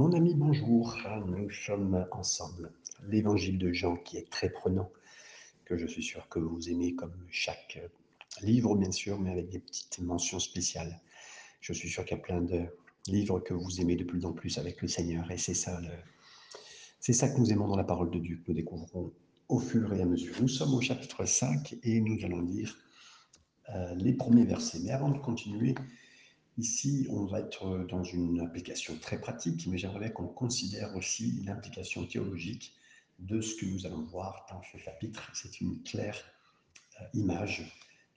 Mon ami, bonjour. Nous sommes ensemble. L'évangile de Jean qui est très prenant, que je suis sûr que vous aimez comme chaque livre, bien sûr, mais avec des petites mentions spéciales. Je suis sûr qu'il y a plein de livres que vous aimez de plus en plus avec le Seigneur. Et c'est ça, c'est ça que nous aimons dans la parole de Dieu, que nous découvrons au fur et à mesure. Nous sommes au chapitre 5 et nous allons lire euh, les premiers versets. Mais avant de continuer, Ici, on va être dans une application très pratique, mais j'aimerais qu'on considère aussi l'implication théologique de ce que nous allons voir dans ce chapitre. C'est une claire euh, image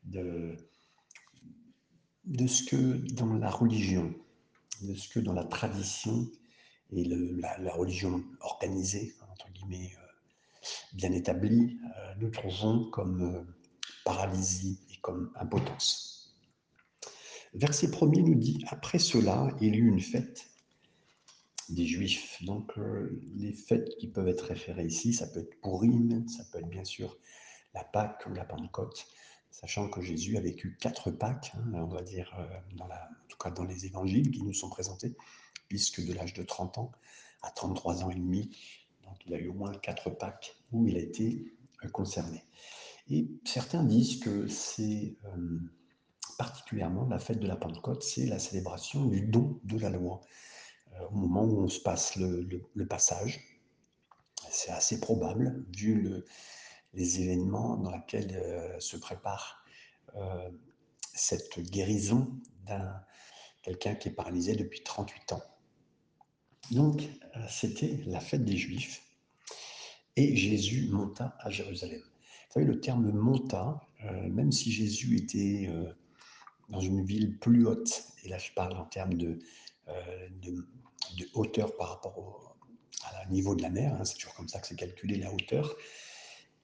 de, ce que dans la religion, de ce que dans la tradition et la, religion organisée, entre guillemets, euh, bien établie, euh, nous trouvons comme paralysie et comme impotence. Verset premier nous dit Après cela, il y eut une fête des Juifs. Donc, euh, les fêtes qui peuvent être référées ici, ça peut être Purim, ça peut être bien sûr la Pâque ou la Pentecôte, sachant que Jésus a vécu quatre Pâques, hein, on va dire, euh, dans en tout cas dans les évangiles qui nous sont présentés, puisque de l'âge de 30 ans à 33 ans et demi, donc il a eu au moins quatre Pâques où il a été euh, concerné. Et certains disent que c'est particulièrement la fête de la Pentecôte, c'est la célébration du don de la loi. Euh, au moment où on se passe le, passage, c'est assez probable, vu les événements dans lesquels euh, se prépare euh, cette guérison d'un quelqu'un qui est paralysé depuis 38 ans. Donc, c'était la fête des Juifs et Jésus monta à Jérusalem. Vous savez, le terme monta, même si Jésus était dans une ville plus haute, et là je parle en termes de, euh, hauteur par rapport au niveau de la mer, hein, c'est toujours comme ça que c'est calculé la hauteur,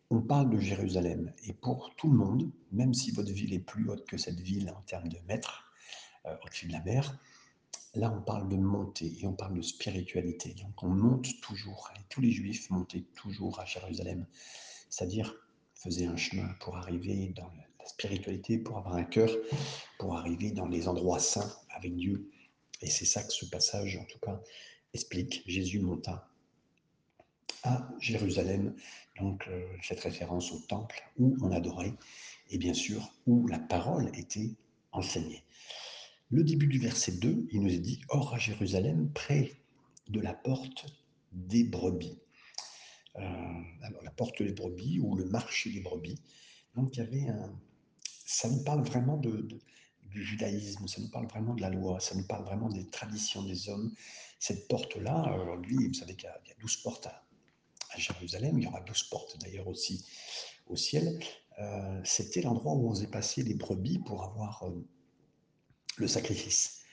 on parle de Jérusalem. Et pour tout le monde, même si votre ville est plus haute que cette ville en termes de mètres euh, au-dessus de la mer, là on parle de montée et on parle de spiritualité. Donc on monte toujours, et tous les juifs montaient toujours à Jérusalem, c'est-à-dire faisaient un chemin pour arriver dans le spiritualité, pour avoir un cœur, pour arriver dans les endroits saints avec Dieu. Et c'est ça que ce passage, en tout cas, explique. Jésus monta à Jérusalem, donc euh, cette référence au temple où on adorait, et bien sûr où la parole était enseignée. Le début du verset 2, il nous est dit, Or à Jérusalem, près de la porte des brebis. Euh, alors la porte des brebis ou le marché des brebis. Donc il y avait un, ça nous parle vraiment du judaïsme, ça nous parle vraiment de la loi, ça nous parle vraiment des traditions des hommes. Cette porte-là, aujourd'hui, vous savez qu'il y, a 12 portes à, Jérusalem, il y aura 12 portes d'ailleurs aussi au ciel. Euh, c'était l'endroit où on faisait passer les brebis pour avoir euh, le sacrifice.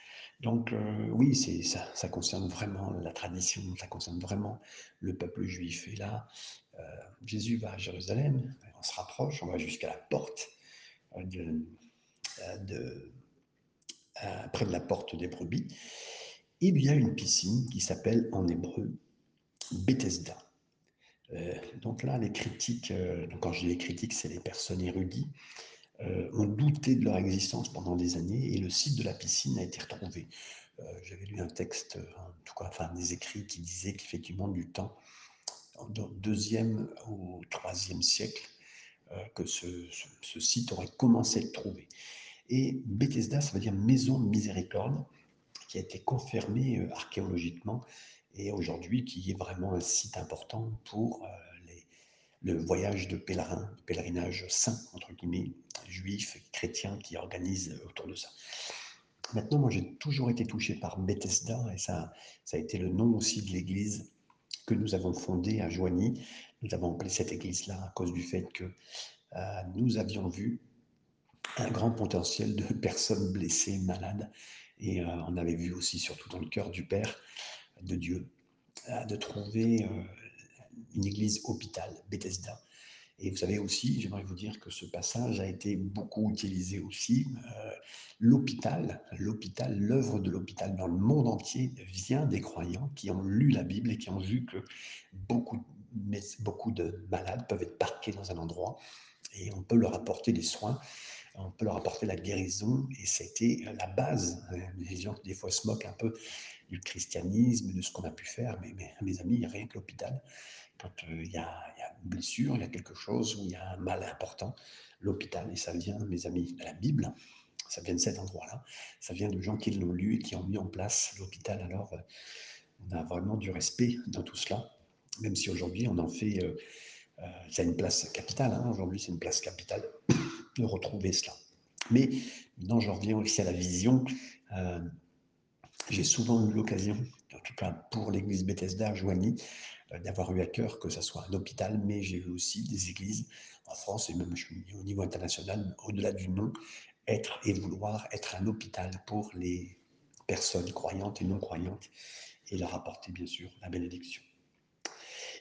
Donc euh, oui, ça concerne vraiment la tradition, ça concerne vraiment le peuple juif. Et là, Jésus va à Jérusalem, on se rapproche, on va jusqu'à la porte de, près de la porte des brebis, il y a une piscine qui s'appelle en hébreu Bethesda. Euh, donc là, les critiques, euh, quand je dis les critiques, c'est les personnes érudies, euh, ont douté de leur existence pendant des années et le site de la piscine a été retrouvé. J'avais lu un texte, enfin des écrits qui disaient qu'effectivement, du temps, au deuxième ou troisième siècle, euh, que ce, site aurait commencé à être trouvé. Et Bethesda, ça veut dire maison de miséricorde, qui a été confirmée euh, archéologiquement et aujourd'hui qui est vraiment un site important pour euh, le voyage de pèlerins, pèlerinage saint, entre guillemets, juifs, chrétiens qui organisent autour de ça. Maintenant, moi, j'ai toujours été touché par Bethesda, et ça a été le nom aussi de l'église que nous avons fondée à Joigny, nous avons appelé cette église-là à cause du fait que euh, nous avions vu un grand potentiel de personnes blessées, malades, et euh, on avait vu aussi, surtout dans le cœur du Père, de Dieu, euh, de trouver une église hôpital, Bethesda. Et vous savez aussi, j'aimerais vous dire que ce passage a été beaucoup utilisé aussi. l'hôpital, l'hôpital, l'œuvre de l'hôpital dans le monde entier vient des croyants qui ont lu la Bible et qui ont vu que beaucoup beaucoup de malades peuvent être parqués dans un endroit et on peut leur apporter des soins on peut leur apporter la guérison, et c'était la base. Les gens, des fois, se moquent un peu du christianisme, de ce qu'on a pu faire, mais, mes amis, rien que l'hôpital. Quand euh, il y, a, une blessure, il y a quelque chose où il y a un mal important, l'hôpital, et ça vient, mes amis, de la Bible, ça vient de cet endroit-là, ça vient de gens qui l'ont lu et qui ont mis en place l'hôpital. Alors, euh, on a vraiment du respect dans tout cela, même si aujourd'hui on en fait, euh, ça a une place capitale, hein. aujourd'hui c'est une place capitale de retrouver cela. Mais maintenant, je reviens aussi à la vision. J'ai souvent eu l'occasion, en tout cas pour l'église Bethesda Joigny, euh, d'avoir eu à cœur que ce soit un hôpital, mais j'ai vu aussi des églises en France et même au niveau international, au-delà du nom, être et vouloir être un hôpital pour les personnes croyantes et non croyantes et leur apporter bien sûr la bénédiction.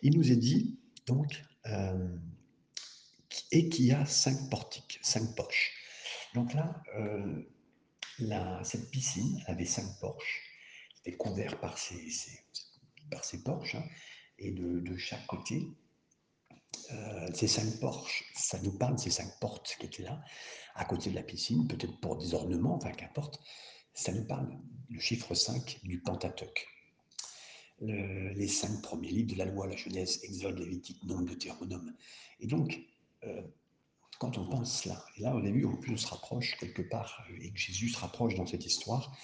Il nous est dit donc euh, et qui a cinq portiques, cinq poches. Donc là, euh, cette piscine avait cinq porches, c'était couvert par ces, par ces porches, hein, et de, chaque côté, euh, ces cinq porches, ça nous parle ces cinq portes qui étaient là, à côté de la piscine, peut-être pour des ornements, enfin qu'importe, ça nous parle du chiffre 5 du Pentateuque. Les cinq premiers livres de la loi, la Genèse, Exode, Lévitique, Nombre, Deutéronome. Et donc, euh, quand on pense là, et là au début, plus on se rapproche quelque part, euh, et que Jésus se rapproche dans cette histoire,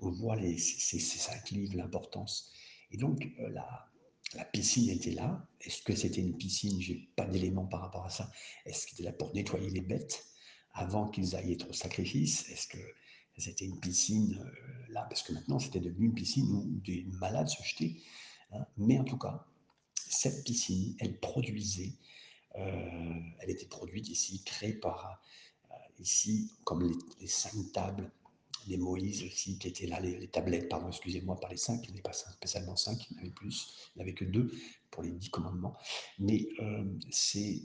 on voit les, ces, cinq livres, l'importance. Et donc, euh, la, la, piscine était là. Est-ce que c'était une piscine? Je n'ai pas d'éléments par rapport à ça. Est-ce qu'elle était là pour nettoyer les bêtes avant qu'ils aillent être au sacrifice? Est-ce que c'était une piscine là Parce que maintenant, c'était devenu une piscine où des malades se jetaient. Hein. Mais en tout cas, cette piscine, elle produisait euh, elle était produite ici, créée par, euh, ici, comme les, cinq tables, les Moïse aussi, qui étaient là, les, tablettes, pardon, excusez-moi, par les cinq, il n'y avait pas spécialement cinq, il y en avait plus, il n'y avait que deux pour les dix commandements. Mais euh, c'est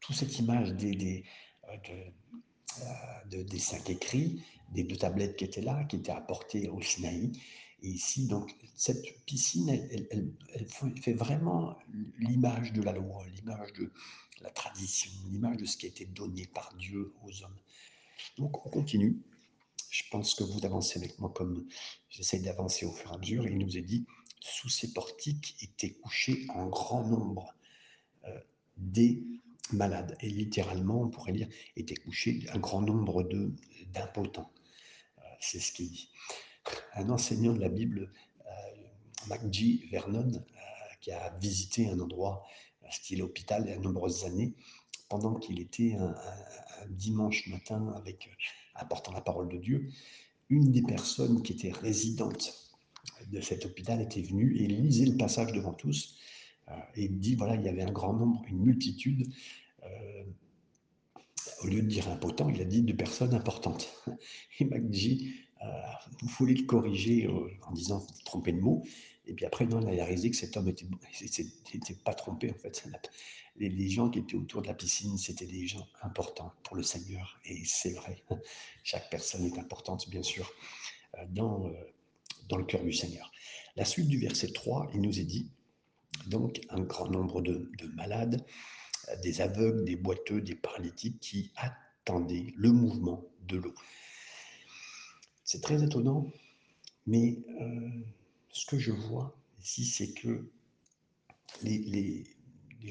toute cette image des, des, des cinq écrits, des deux tablettes qui étaient là, qui étaient apportées au Sinaï, et ici, donc, cette piscine, elle, fait vraiment l'image de la loi, l'image de la tradition, l'image de ce qui a été donné par Dieu aux hommes. Donc, on continue. Je pense que vous avancez avec moi comme j'essaie d'avancer au fur et à mesure. Il nous est dit, sous ces portiques étaient couchés en grand nombre euh, des malades. Et littéralement, on pourrait dire, étaient couchés un grand nombre d'impotents. Euh, c'est ce qu'il dit un enseignant de la Bible, euh, Vernon, euh, qui a visité un endroit, style hôpital, il y a de nombreuses années, pendant qu'il était un, dimanche matin avec, apportant la parole de Dieu, une des personnes qui était résidente de cet hôpital était venue et lisait le passage devant tous euh, et dit voilà, il y avait un grand nombre, une multitude. Euh, au lieu de dire impotent, il a dit de personnes importantes. Et MacG vous voulez le corriger euh, en disant tromper de mot. Et puis après, non, il a réalisé que cet homme n'était pas trompé, en fait. Les, gens qui étaient autour de la piscine, c'était des gens importants pour le Seigneur. Et c'est vrai, chaque personne est importante, bien sûr, euh, dans, euh, dans le cœur du Seigneur. La suite du verset 3, il nous est dit, donc, un grand nombre de, de malades, des aveugles, des boiteux, des paralytiques qui attendaient le mouvement de l'eau. C'est très étonnant, mais euh, ce que je vois ici, c'est que les, les,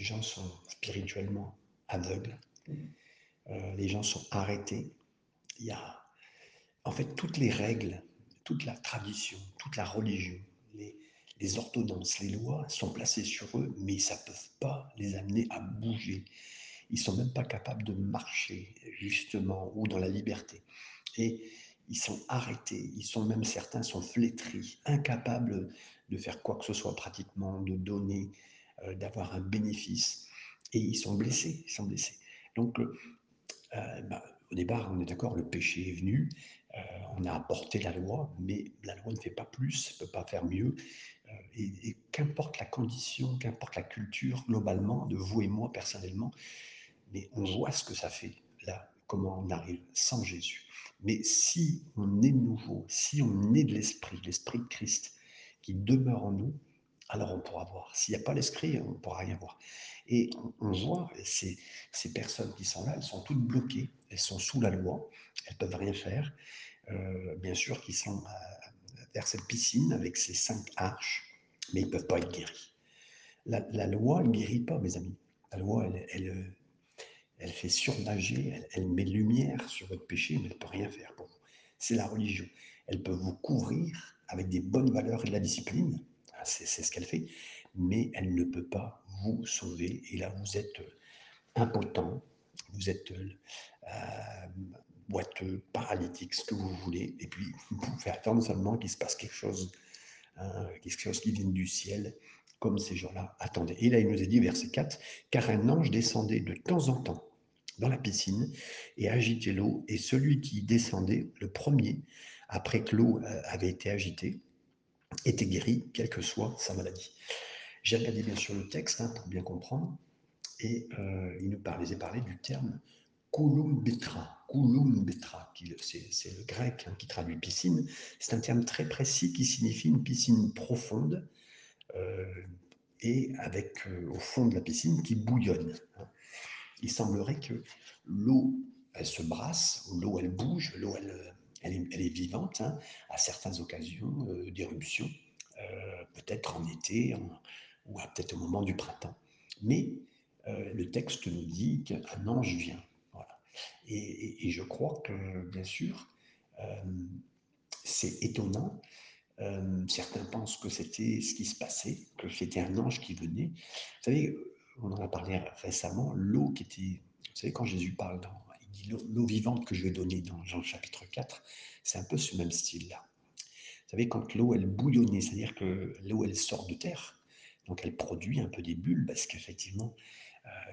gens sont spirituellement aveugles, euh, les gens sont arrêtés. Il y a, en fait, toutes les règles, toute la tradition, toute la religion, les, les ordonnances, les lois sont placées sur eux, mais ça ne peut pas les amener à bouger. Ils sont même pas capables de marcher justement ou dans la liberté. Et ils sont arrêtés, ils sont même certains sont flétris, incapables de faire quoi que ce soit pratiquement, de donner, euh, d'avoir un bénéfice, et ils sont blessés, ils sont blessés. Donc, euh, euh, bah, au départ, on est d'accord, le péché est venu, on a apporté la loi, mais la loi ne fait pas plus, ne peut pas faire mieux, et, et qu'importe la condition, qu'importe la culture globalement de vous et moi personnellement, mais on voit ce que ça fait là, comment on arrive sans Jésus. Mais si on est nouveau, si on est de l'Esprit, l'Esprit de Christ qui demeure en nous, alors on pourra voir. S'il n'y a pas l'esprit, on ne pourra rien voir. Et on, voit ces, personnes qui sont là, elles sont toutes bloquées, elles sont sous la loi, elles ne peuvent rien faire. Euh, bien sûr qu'ils sont euh, vers cette piscine avec ces cinq arches, mais ils ne peuvent pas être guéris. La, loi ne guérit pas, mes amis. La loi, elle, elle, fait surnager, elle, met lumière sur votre péché, mais elle ne peut rien faire pour vous. C'est la religion. Elle peut vous couvrir avec des bonnes valeurs et de la discipline, c'est ce qu'elle fait, mais elle ne peut pas vous sauver. Et là, vous êtes impotent, vous êtes euh, boiteux, paralytique, ce que vous voulez, et puis vous pouvez attendre seulement qu'il se passe quelque chose, hein, quelque chose qui vienne du ciel, comme ces gens-là attendaient. Et là, il nous est dit, verset 4, car un ange descendait de temps en temps dans la piscine et agitait l'eau, et celui qui descendait, le premier, après que l'eau euh, avait été agitée, était guéri, quelle que soit sa maladie. J'ai regardé bien sûr le texte hein, pour bien comprendre, et euh, il nous parlait, parlé du terme c'est le grec hein, qui traduit piscine. C'est un terme très précis qui signifie une piscine profonde euh, et avec euh, au fond de la piscine qui bouillonne. Hein. Il semblerait que l'eau, elle se brasse, l'eau, elle bouge, l'eau, elle, est, vivante hein, à certaines occasions euh, d'éruption, euh, peut-être en été ou peut-être au moment du printemps. Mais le texte nous dit qu'un ange vient. Et, je crois que, bien sûr, c'est étonnant. certains pensent que c'était ce qui se passait, que c'était un ange qui venait. Vous savez, on en a parlé récemment, l'eau qui était. Vous savez, quand Jésus parle dans l'eau vivante que je vais donner dans Jean chapitre 4, c'est un peu ce même style-là. Vous savez, quand l'eau, elle bouillonnait, c'est-à-dire que l'eau, elle sort de terre, donc elle produit un peu des bulles, parce qu'effectivement, euh,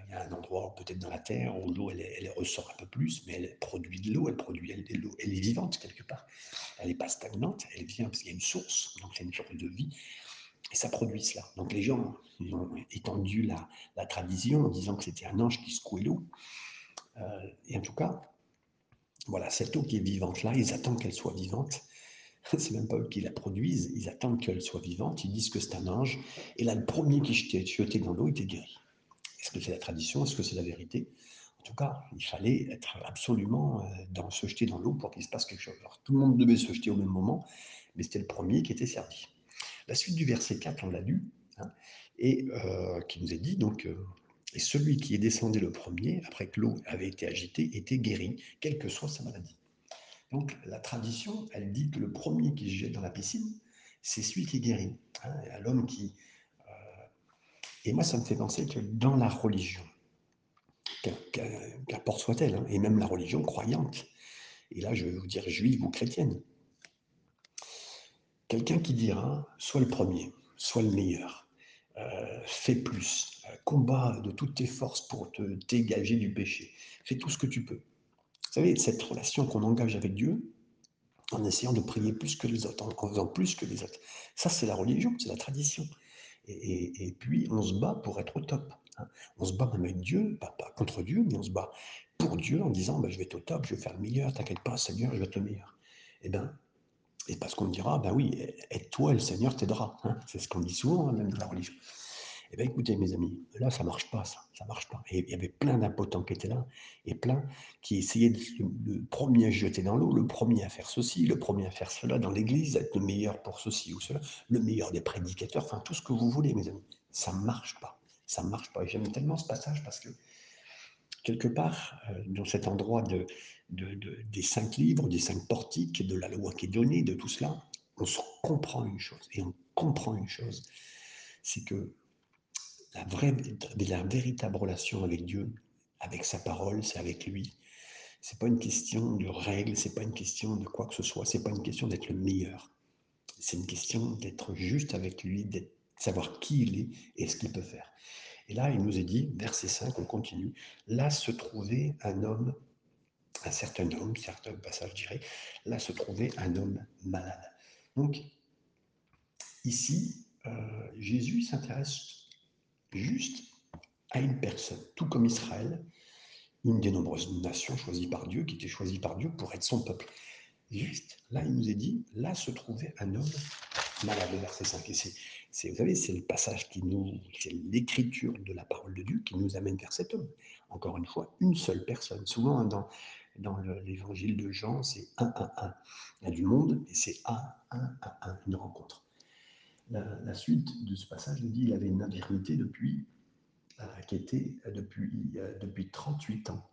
il y a un endroit peut-être dans la terre où l'eau, elle, ressort un peu plus, mais elle produit de l'eau, elle produit elle, est vivante quelque part. Elle n'est pas stagnante, elle vient parce qu'il y a une source, donc il y a une source de vie, et ça produit cela. Donc les gens ont étendu la, tradition en disant que c'était un ange qui secouait l'eau. Euh, et en tout cas, voilà, cette eau qui est vivante là, ils attendent qu'elle soit vivante. C'est même pas eux qui la produisent, ils attendent qu'elle soit vivante, ils disent que c'est un ange. Et là, le premier qui jetait, jeté dans l'eau était guéri. Est-ce que c'est la tradition? Est-ce que c'est la vérité? En tout cas, il fallait être absolument euh, dans, se jeter dans l'eau pour qu'il se passe quelque chose. Alors, tout le monde devait se jeter au même moment, mais c'était le premier qui était servi. La suite du verset 4, on l'a lu, hein, et euh, qui nous est dit donc. Et celui qui est descendu le premier, après que l'eau avait été agitée, était guéri, quelle que soit sa maladie. Donc la tradition, elle dit que le premier qui se jette dans la piscine, c'est celui qui est guéri. Hein, L'homme qui... Euh, et moi, ça me fait penser que dans la religion, qu'importe soit-elle, hein, et même la religion croyante, et là je vais vous dire juive ou chrétienne, quelqu'un qui dira, soit le premier, soit le meilleur, euh, fais plus, combat de toutes tes forces pour te dégager du péché. Fais tout ce que tu peux. Vous savez, cette relation qu'on engage avec Dieu, en essayant de prier plus que les autres, en faisant plus que les autres. Ça, c'est la religion, c'est la tradition. Et, puis, on se bat pour être au top. Hein. On se bat même avec Dieu, pas, contre Dieu, mais on se bat pour Dieu en disant bah, Je vais être au top, je vais faire le meilleur, t'inquiète pas, Seigneur, je vais être le meilleur. Eh bien, et parce qu'on dira Ben oui, aide-toi, le Seigneur t'aidera. Hein. C'est ce qu'on dit souvent, hein, même dans la religion. Eh bien, écoutez, mes amis, là, ça marche pas, ça. Ça marche pas. Et il y avait plein d'impotents qui étaient là, et plein qui essayaient de, le premier à jeter dans l'eau, le premier à faire ceci, le premier à faire cela dans l'église, être le meilleur pour ceci ou cela, le meilleur des prédicateurs, enfin, tout ce que vous voulez, mes amis. Ça marche pas. Ça marche pas. Et j'aime tellement ce passage parce que, quelque part, euh, dans cet endroit de, des cinq livres, des cinq portiques, de la loi qui est donnée, de tout cela, on se comprend une chose. Et on comprend une chose, c'est que la, vraie, la véritable relation avec Dieu, avec sa parole, c'est avec lui. C'est pas une question de règles, c'est pas une question de quoi que ce soit, c'est pas une question d'être le meilleur. C'est une question d'être juste avec lui, de savoir qui il est et ce qu'il peut faire. Et là, il nous est dit, verset 5, on continue, là se trouvait un homme, un certain homme, certain passage je dirais, là se trouvait un homme malade. Donc, ici, euh, Jésus s'intéresse juste à une personne, tout comme Israël, une des nombreuses nations choisies par Dieu, qui était choisie par Dieu pour être son peuple. Juste, là, il nous est dit, là se trouvait un homme malade, verset 5. Et c'est, vous savez, c'est le passage qui nous, c'est l'écriture de la parole de Dieu qui nous amène vers cet homme. Encore une fois, une seule personne. Souvent, hein, dans, dans l'évangile de Jean, c'est un, un, un. Il y a du monde, et c'est un, un, un, un, une rencontre. La, suite de ce passage nous dit il avait une infirmité depuis, euh, qui était depuis, euh, depuis 38 ans,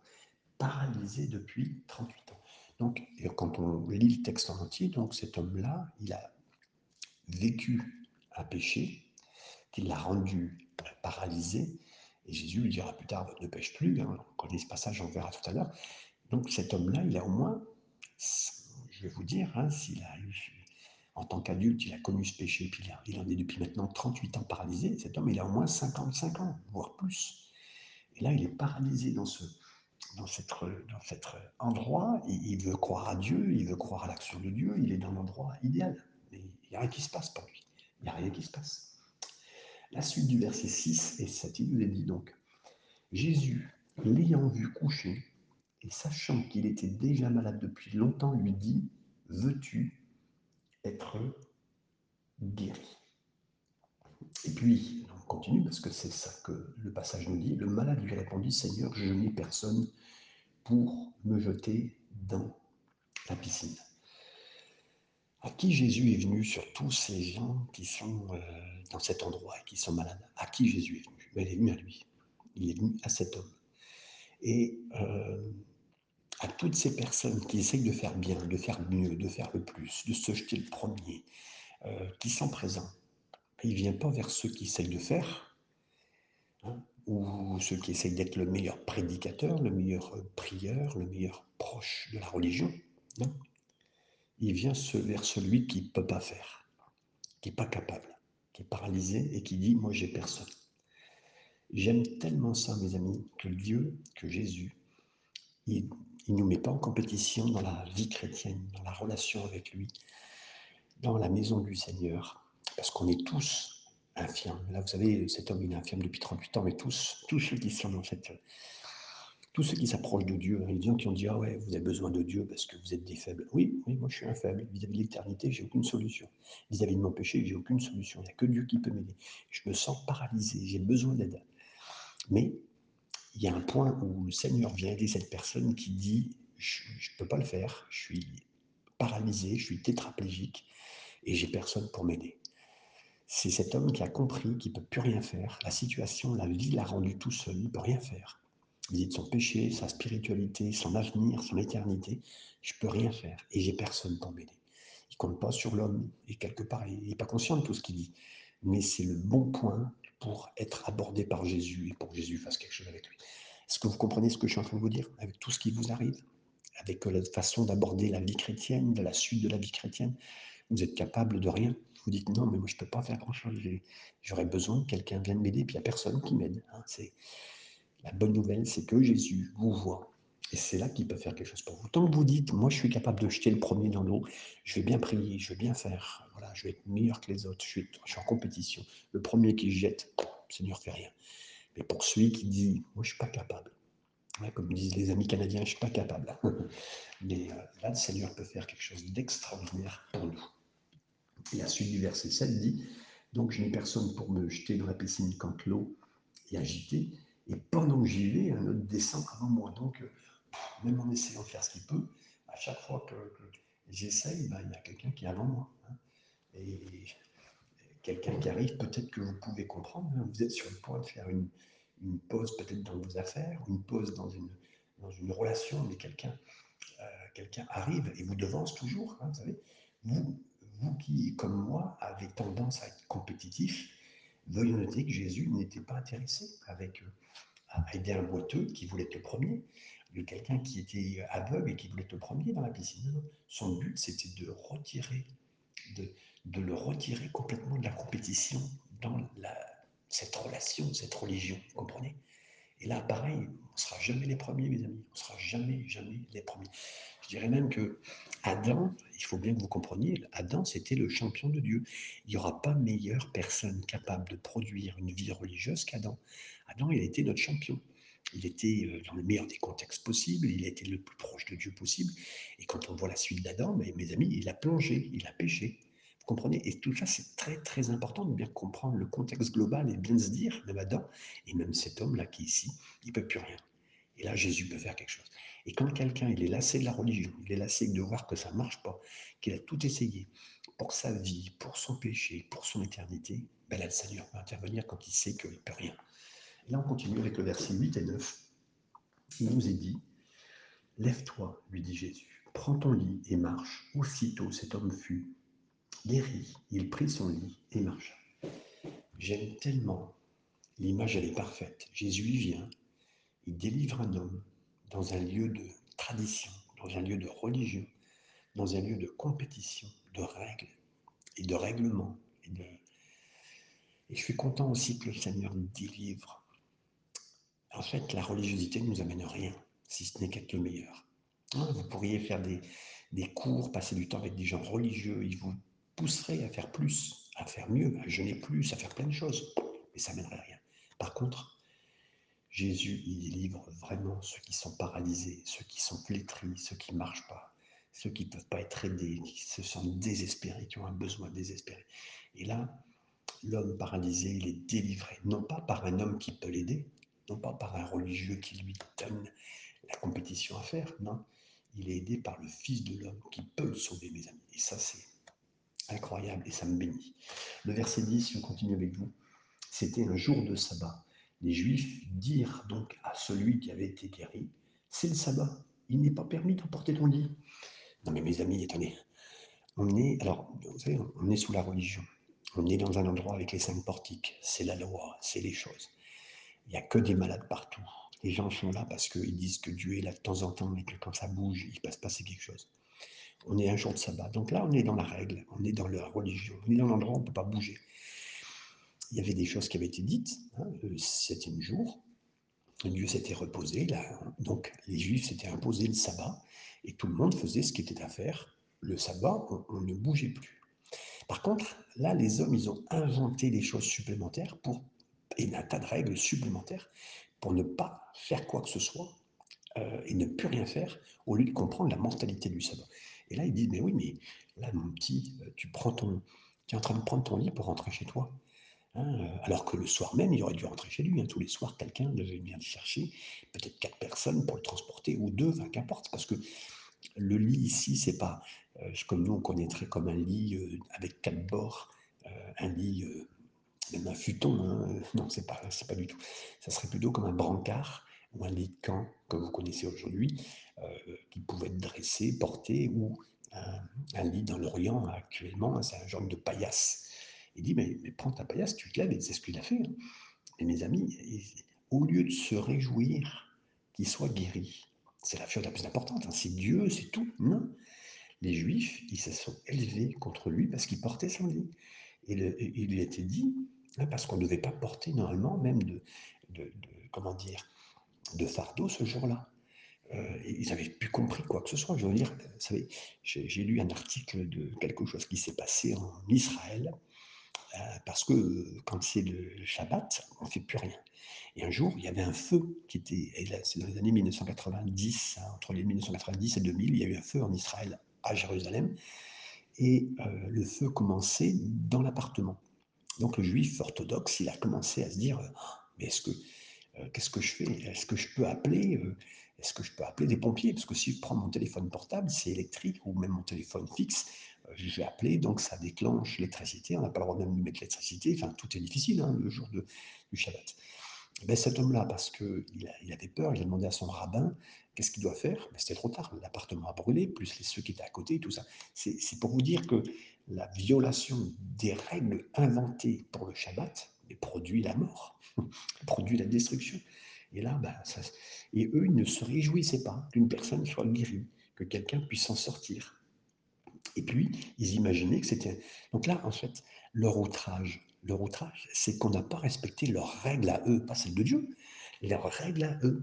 paralysé depuis 38 ans. Donc, quand on lit le texte en entier, donc cet homme-là, il a vécu un péché qui l'a rendu paralysé. Et Jésus lui dira plus tard, ne pêche plus. Hein, on connaît ce passage, on verra tout à l'heure. Donc cet homme-là, il a au moins, je vais vous dire, hein, s'il a eu, en tant qu'adulte, il a connu ce péché, puis il, en est depuis maintenant 38 ans paralysé. Cet homme, il a au moins 55 ans, voire plus. Et là, il est paralysé dans ce, dans cet, dans cet endroit. Il, il veut croire à Dieu, il veut croire à l'action de Dieu, il est dans l'endroit idéal. Il n'y a rien qui se passe pour lui. Il n'y a rien qui se passe. La suite du verset 6 et 7, il nous est dit donc Jésus, l'ayant vu coucher, et sachant qu'il était déjà malade depuis longtemps, lui dit Veux-tu être guéri Et puis, on continue parce que c'est ça que le passage nous dit Le malade lui répondit Seigneur, je n'ai personne pour me jeter dans la piscine. À qui Jésus est venu sur tous ces gens qui sont euh, dans cet endroit et qui sont malades? À qui Jésus est venu? Ben, Il est venu à lui. Il est venu à cet homme. Et euh, à toutes ces personnes qui essayent de faire bien, de faire mieux, de faire le plus, de se jeter le premier, euh, qui sont présents. Il ne vient pas vers ceux qui essayent de faire, hein, ou ceux qui essayent d'être le meilleur prédicateur, le meilleur euh, prieur, le meilleur proche de la religion. Non. Il vient vers celui qui ne peut pas faire, qui n'est pas capable, qui est paralysé et qui dit Moi, j'ai personne. J'aime tellement ça, mes amis, que Dieu, que Jésus, il ne nous met pas en compétition dans la vie chrétienne, dans la relation avec lui, dans la maison du Seigneur, parce qu'on est tous infirmes. Là, vous savez, cet homme, il est infirme depuis 38 ans, mais tous, tous ceux qui sont dans cette... Tous ceux qui s'approchent de Dieu, les gens qui ont dit Ah ouais, vous avez besoin de Dieu parce que vous êtes des faibles. Oui, oui, moi je suis un. Vis-à-vis de l'éternité, j'ai aucune solution. Vis-à-vis -vis de mon péché, j'ai aucune solution. Il n'y a que Dieu qui peut m'aider. Je me sens paralysé, j'ai besoin d'aide. Mais il y a un point où le Seigneur vient aider cette personne qui dit Je ne peux pas le faire, je suis paralysé, je suis tétraplégique et j'ai personne pour m'aider. C'est cet homme qui a compris qu'il ne peut plus rien faire. La situation, la vie l'a rendu tout seul, il ne peut rien faire. Il dit de son péché, sa spiritualité, son avenir, son éternité. Je ne peux rien faire et j'ai personne pour m'aider. Il ne compte pas sur l'homme et quelque part, il n'est pas conscient de tout ce qu'il dit. Mais c'est le bon point pour être abordé par Jésus et pour que Jésus fasse quelque chose avec lui. Est-ce que vous comprenez ce que je suis en train de vous dire? Avec tout ce qui vous arrive Avec la façon d'aborder la vie chrétienne, la suite de la vie chrétienne Vous êtes capable de rien Vous dites non, mais moi je ne peux pas faire grand-chose. J'aurais besoin que quelqu'un vienne m'aider, puis il n'y a personne qui m'aide. Hein. La bonne nouvelle, c'est que Jésus vous voit. Et c'est là qu'il peut faire quelque chose pour vous. Tant que vous dites, moi je suis capable de jeter le premier dans l'eau, je vais bien prier, je vais bien faire, voilà, je vais être meilleur que les autres, je suis, en compétition. Le premier qui jette, le Seigneur fait rien. Mais pour celui qui dit, moi je suis pas capable, comme disent les amis canadiens, je suis pas capable. Mais euh, là, le Seigneur peut faire quelque chose d'extraordinaire pour nous. Et la suite du verset 7 dit, donc je n'ai personne pour me jeter dans la piscine quand l'eau est agitée, et pendant que j'y vais, un autre descend avant moi. Donc, même en essayant de faire ce qu'il peut, à chaque fois que, j'essaye, ben, il y a quelqu'un qui est avant moi. Hein. Et quelqu'un qui arrive, peut-être que vous pouvez comprendre, hein. vous êtes sur le point de faire une, pause peut-être dans vos affaires, une pause dans une, relation, mais quelqu'un euh, quelqu'un arrive et vous devance toujours, hein, vous savez. Vous qui, comme moi, avez tendance à être compétitif, veuillez noter que Jésus n'était pas intéressé avec, euh, à aider un boiteux qui voulait être le premier de quelqu'un qui était aveugle et qui voulait être le premier dans la piscine. Son but, c'était de retirer, de, le retirer complètement de la compétition dans cette relation, cette religion, vous comprenez? Et là, pareil, on ne sera jamais les premiers, mes amis. On ne sera jamais, jamais les premiers. Je dirais même que Adam, il faut bien que vous compreniez, Adam, c'était le champion de Dieu. Il n'y aura pas meilleure personne capable de produire une vie religieuse qu'Adam. Adam, il a été notre champion il était euh, dans le meilleur des contextes possibles, il été le plus proche de Dieu possible. Et quand on voit la suite d'Adam, mes, mes amis, il a plongé, il a péché. Vous comprenez? Et tout ça, c'est très très important de bien comprendre le contexte global et bien se dire, même Adam, et même cet homme-là qui est ici, il ne peut plus rien. Et là, Jésus peut faire quelque chose. Et quand quelqu'un, il est lassé de la religion, il est lassé de voir que ça ne marche pas, qu'il a tout essayé pour sa vie, pour son péché, pour son éternité, ben là, le Seigneur va intervenir quand il sait qu'il ne peut rien. Et là, on continue avec le verset 8 et 9. Il nous est dit, Lève-toi, lui dit Jésus, prends ton lit et marche. Aussitôt cet homme fut guéri, il prit son lit et marcha. J'aime tellement, l'image elle est parfaite. Jésus y vient, il délivre un homme dans un lieu de tradition, dans un lieu de religion, dans un lieu de compétition, de règles et de règlements. Et, et je suis content aussi que le Seigneur nous délivre. En fait, la religiosité ne nous amène rien, si ce n'est qu'être le meilleur. Hein, vous pourriez faire des, des cours, passer du temps avec des gens religieux, ils vous pousserait à faire plus, à faire mieux, à jeûner plus, à faire plein de choses. Mais ça mènerait rien. Par contre, Jésus, il délivre vraiment ceux qui sont paralysés, ceux qui sont flétris, ceux qui ne marchent pas, ceux qui ne peuvent pas être aidés, qui se sentent désespérés, qui ont un besoin désespéré. Et là, l'homme paralysé, il est délivré, non pas par un homme qui peut l'aider, pas par un religieux qui lui donne la compétition à faire, non, il est aidé par le Fils de l'homme qui peut le sauver, mes amis. Et ça, c'est incroyable et ça me bénit. Le verset 10, si on continue avec vous, c'était un jour de sabbat. Les Juifs dirent donc à celui qui avait été guéri, c'est le sabbat, il n'est pas permis d'emporter ton lit. Non mais mes amis, attendez, on est, alors, vous savez, on est sous la religion, on est dans un endroit avec les cinq portiques, c'est la loi, c'est les choses. Il n'y a que des malades partout. Les gens sont là parce qu'ils disent que Dieu est là de temps en temps et que quand ça bouge, il passe passer quelque chose on est un jour de sabbat. Donc là, on est dans la règle, on est dans la religion, on est dans l'endroit où on ne peut pas bouger. Il y avait des choses qui avaient été dites, hein, le septième jour, Dieu s'était reposé, là, donc les Juifs s'étaient imposé le sabbat, et tout le monde faisait ce qui était à faire. Le sabbat, on, ne bougeait plus. Par contre, là, les hommes, ils ont inventé des choses supplémentaires pour, et un tas de règles supplémentaires pour ne pas faire quoi que ce soit euh, et ne plus rien faire au lieu de comprendre la mortalité du sabbat. Et là, ils disent, mais oui, mais là, mon petit, euh, tu prends ton, es en train de prendre ton lit pour rentrer chez toi. Hein, euh, alors que le soir même, il aurait dû rentrer chez lui. Hein. tous les soirs, quelqu'un devait venir le chercher, peut-être quatre personnes pour le transporter, ou deux, enfin, qu'importe, parce que le lit ici, c'est pas comme nous on connaîtrait comme un lit avec quatre bords, un lit, même un futon. Hein, non, c'est pas, c'est pas du tout. Ça serait plutôt comme un brancard ou un lit de camp que vous connaissez aujourd'hui, euh, qui pouvait être dressé, porté, ou un, lit dans l'Orient actuellement, c'est un genre de paillasse. Il dit, mais, prends ta paillasse, tu te lèves, et c'est ce qu'il a fait. Hein. Et mes amis, au lieu de se réjouir qu'il soit guéri, c'est la chose la plus importante, hein. c'est Dieu, c'est tout. Non. Les Juifs, ils se sont élevés contre lui parce qu'il portait son lit. Et il était dit, hein, parce qu'on ne devait pas porter normalement même de, de comment dire, de fardeau ce jour-là. Euh, ils n'avaient plus compris quoi que ce soit. Je veux dire, vous savez, j'ai lu un article de quelque chose qui s'est passé en Israël, euh, parce que euh, quand c'est le Shabbat, on ne fait plus rien. Et un jour, il y avait un feu qui était, c'est dans les années 1990, hein, entre les 1990 et 2000, il y a eu un feu en Israël, à Jérusalem, et le feu commençait dans l'appartement. Donc le juif orthodoxe, il a commencé à se dire, mais est-ce que euh, qu'est-ce que je fais? Est-ce que je peux appeler euh, Est-ce que je peux appeler des pompiers? Parce que si je prends mon téléphone portable, c'est électrique, ou même mon téléphone fixe, euh, je vais appeler, donc ça déclenche l'électricité. On n'a pas le droit même de mettre l'électricité. Enfin, tout est difficile hein, le jour de, du Shabbat. Eh ben, cet homme-là, parce qu'il il avait peur, il a demandé à son rabbin qu'est-ce qu'il doit faire? Ben, C'était trop tard, l'appartement a brûlé, plus ceux qui étaient à côté, tout ça. C'est pour vous dire que la violation des règles inventées pour le Shabbat produit la mort, produit la destruction. Et là, ça, et eux, ils ne se réjouissaient pas qu'une personne soit guérie, que quelqu'un puisse s'en sortir. Et puis, ils imaginaient que c'était... Donc là, en fait, leur outrage, leur outrage, c'est qu'on n'a pas respecté leurs règles à eux, pas celles de Dieu, leurs règles à eux.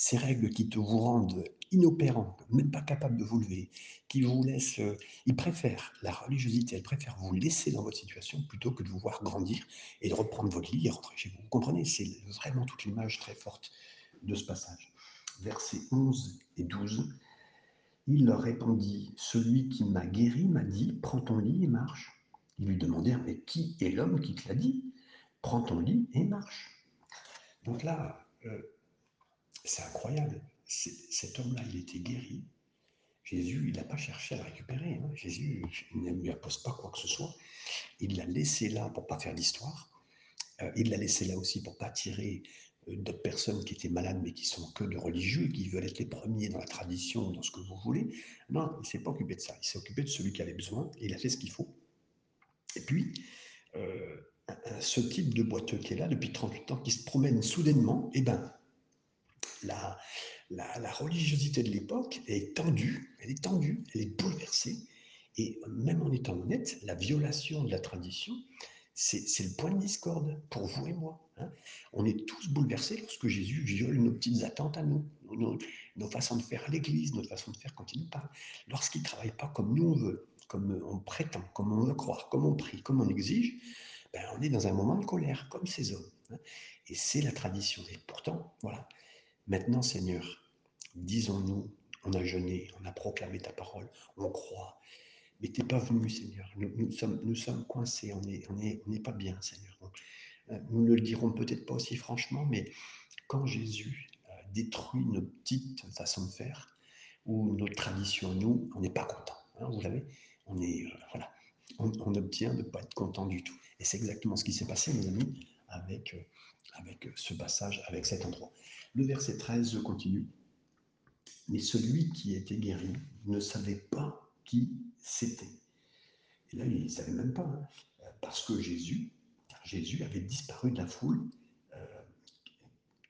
Ces règles qui te vous rendent inopérants, même pas capables de vous lever, qui vous laissent... Euh, ils préfèrent la religiosité, elle préfère vous laisser dans votre situation plutôt que de vous voir grandir et de reprendre votre lit et rentrer chez vous. Vous comprenez C'est vraiment toute l'image très forte de ce passage. Versets 11 et 12. Il leur répondit, Celui qui m'a guéri m'a dit, prends ton lit et marche. Ils lui demandèrent, mais qui est l'homme qui te l'a dit? Prends ton lit et marche. Donc là, euh, c'est incroyable. Cet homme-là, il était guéri. Jésus, il n'a pas cherché à le récupérer. Hein. Jésus ne lui impose pas quoi que ce soit. Il l'a laissé là pour pas faire l'histoire. Euh, il l'a laissé là aussi pour pas tirer euh, d'autres personnes qui étaient malades mais qui sont que de religieux, qui veulent être les premiers dans la tradition, dans ce que vous voulez. Non, il ne s'est pas occupé de ça. Il s'est occupé de celui qui avait besoin et il a fait ce qu'il faut. Et puis, euh, ce type de boiteux qui est là depuis 38 ans, qui se promène soudainement, eh ben, la, religiosité de l'époque est tendue, elle est tendue, elle est bouleversée. Et même en étant honnête, la violation de la tradition, c'est le point de discorde pour vous et moi. Hein. On est tous bouleversés lorsque Jésus viole nos petites attentes à nous, nos, façons de faire à l'Église, notre façon de faire quand il nous parle. Lorsqu'il ne travaille pas comme nous on veut, comme on prétend, comme on veut croire, comme on prie, comme on exige, ben on est dans un moment de colère, comme ces hommes. Hein. Et c'est la tradition. Et pourtant, voilà. Maintenant, Seigneur, disons-nous, on a jeûné, on a proclamé ta parole, on croit. Mais tu n'es pas venu, Seigneur. Nous, sommes, coincés, on n'est est, on pas bien, Seigneur. Euh, nous ne le dirons peut-être pas aussi franchement, mais quand Jésus euh, détruit nos petites façons de faire, ou nos traditions, nous, on n'est pas content. Hein, vous savez, on est, euh, voilà, on, obtient de ne pas être content du tout. Et c'est exactement ce qui s'est passé, mes amis, avec, avec ce passage, avec cet endroit. Le verset 13, je continue. Mais celui qui était guéri ne savait pas qui c'était. Et là, il ne savait même pas, hein. parce que Jésus, Jésus avait disparu de la foule euh,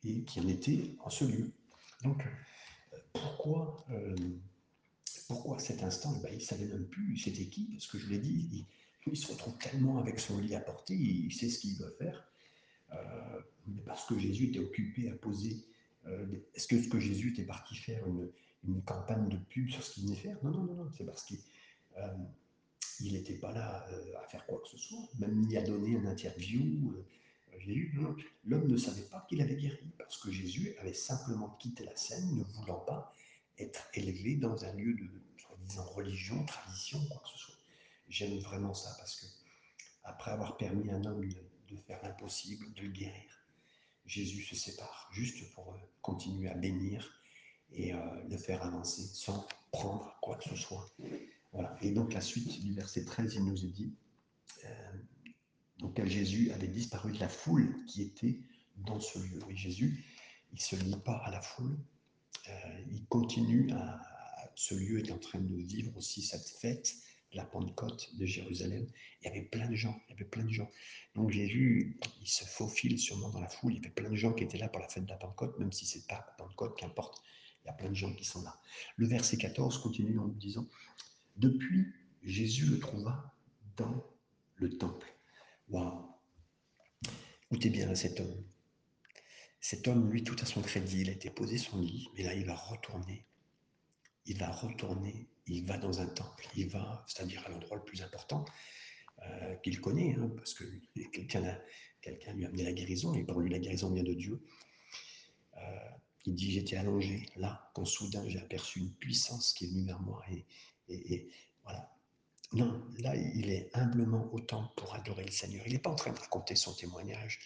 et qui en était en ce lieu. Donc, pourquoi, euh, pourquoi cet instant eh ben, Il ne savait même plus c'était qui, parce que je l'ai dit, il, se retrouve tellement avec son lit à porter, il sait ce qu'il doit faire. Euh, parce que Jésus était occupé à poser. Euh, est-ce que, ce que Jésus était parti faire une, campagne de pub sur ce qu'il venait faire? Non, non, non, non c'est parce qu'il il n'était pas là à faire quoi que ce soit, même ni à donner une interview. L'homme ne savait pas qu'il avait guéri, parce que Jésus avait simplement quitté la scène, ne voulant pas être élevé dans un lieu de, soi-disant, religion, tradition, quoi que ce soit. J'aime vraiment ça, parce que après avoir permis à un homme de, de faire l'impossible, de le guérir. Jésus se sépare juste pour euh, continuer à bénir et euh, le faire avancer sans prendre quoi que ce soit. Voilà. Et donc la suite du verset 13, il nous est dit, euh, donc Jésus avait disparu de la foule qui était dans ce lieu. Et Jésus, il ne se lie pas à la foule, il continue à, ce lieu est en train de vivre aussi cette fête la Pentecôte de Jérusalem, il y avait plein de gens, il y avait plein de gens. Donc Jésus, il se faufile sûrement dans la foule, il y avait plein de gens qui étaient là pour la fête de la Pentecôte, même si c'est pas Pentecôte, qu'importe, il y a plein de gens qui sont là. Le verset 14 continue en nous disant, depuis, Jésus le trouva dans le temple. Waouh Écoutez bien cet homme? Cet homme, lui, tout à son crédit, il a été posé son lit, mais là, il va retourner. Il va retourner il va dans un temple, il va, c'est-à-dire à, l'endroit le plus important euh, qu'il connaît, hein, parce que quelqu'un lui a amené la guérison, et pour lui la guérison vient de Dieu. Euh, il dit, j'étais allongé là, quand soudain j'ai aperçu une puissance qui est venue vers moi, et, et voilà. Non, là, il est humblement au temple pour adorer le Seigneur. Il n'est pas en train de raconter son témoignage,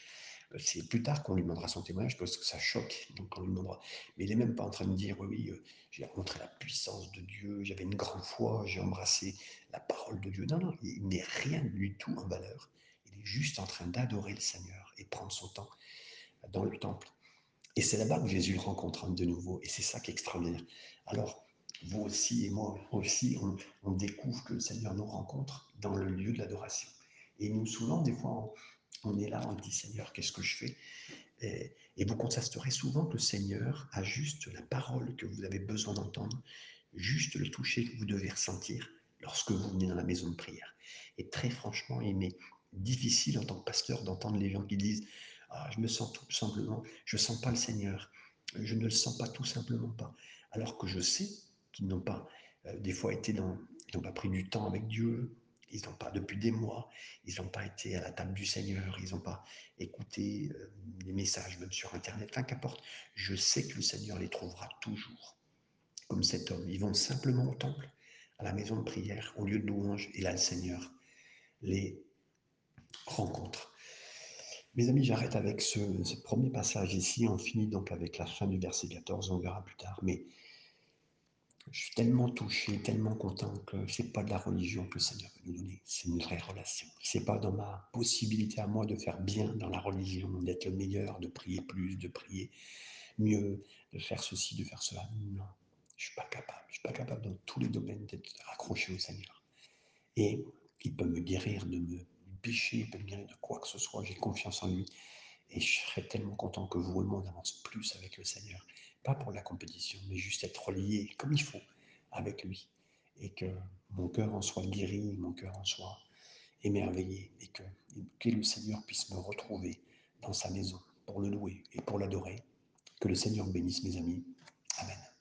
c'est plus tard qu'on lui demandera son témoignage parce que ça choque, donc on lui demandera. Mais il n'est même pas en train de dire oui, euh, j'ai rencontré la puissance de Dieu, j'avais une grande foi, j'ai embrassé la parole de Dieu. Non, non, il n'est rien du tout en valeur. Il est juste en train d'adorer le Seigneur et prendre son temps dans le temple. Et c'est là-bas que Jésus le rencontre de nouveau. Et c'est ça qui est extraordinaire. Alors, vous aussi et moi aussi, on, on découvre que le Seigneur nous rencontre dans le lieu de l'adoration. Et nous, souvent, des fois, on est là, on dit Seigneur, qu'est-ce que je fais? Et, vous constaterez souvent que le Seigneur a juste la parole que vous avez besoin d'entendre, juste le toucher que vous devez ressentir lorsque vous venez dans la maison de prière. Et très franchement, il m'est difficile en tant que pasteur d'entendre les gens qui disent ah, je me sens tout simplement, je ne sens pas le Seigneur, je ne le sens pas tout simplement pas. Alors que je sais qu'ils n'ont pas euh, des fois été dans, ils n'ont pas pris du temps avec Dieu, ils n'ont pas, depuis des mois, ils n'ont pas été à la table du Seigneur, ils n'ont pas écouté euh, les messages, même sur Internet, enfin qu'importe. Je sais que le Seigneur les trouvera toujours, comme cet homme. Ils vont simplement au temple, à la maison de prière, au lieu de louange, et là, le Seigneur les rencontres. Mes amis, j'arrête avec ce, premier passage ici. On finit donc avec la fin du verset 14, on verra plus tard. Mais je suis tellement touché, tellement content que ce n'est pas de la religion que le Seigneur veut nous donner, c'est une vraie relation. Ce n'est pas dans ma possibilité à moi de faire bien dans la religion, d'être le meilleur, de prier plus, de prier mieux, de faire ceci, de faire cela. Non, je ne suis pas capable. Je ne suis pas capable dans tous les domaines d'être accroché au Seigneur. Et il peut me guérir de me péché, il peut me guérir de quoi que ce soit. J'ai confiance en lui. Et je serais tellement content que vous et moi on avance plus avec le Seigneur. Pas pour la compétition, mais juste être lié comme il faut avec lui. Et que mon cœur en soit guéri, mon cœur en soit émerveillé. Et que, que le Seigneur puisse me retrouver dans sa maison pour le louer et pour l'adorer. Que le Seigneur bénisse mes amis. Amen.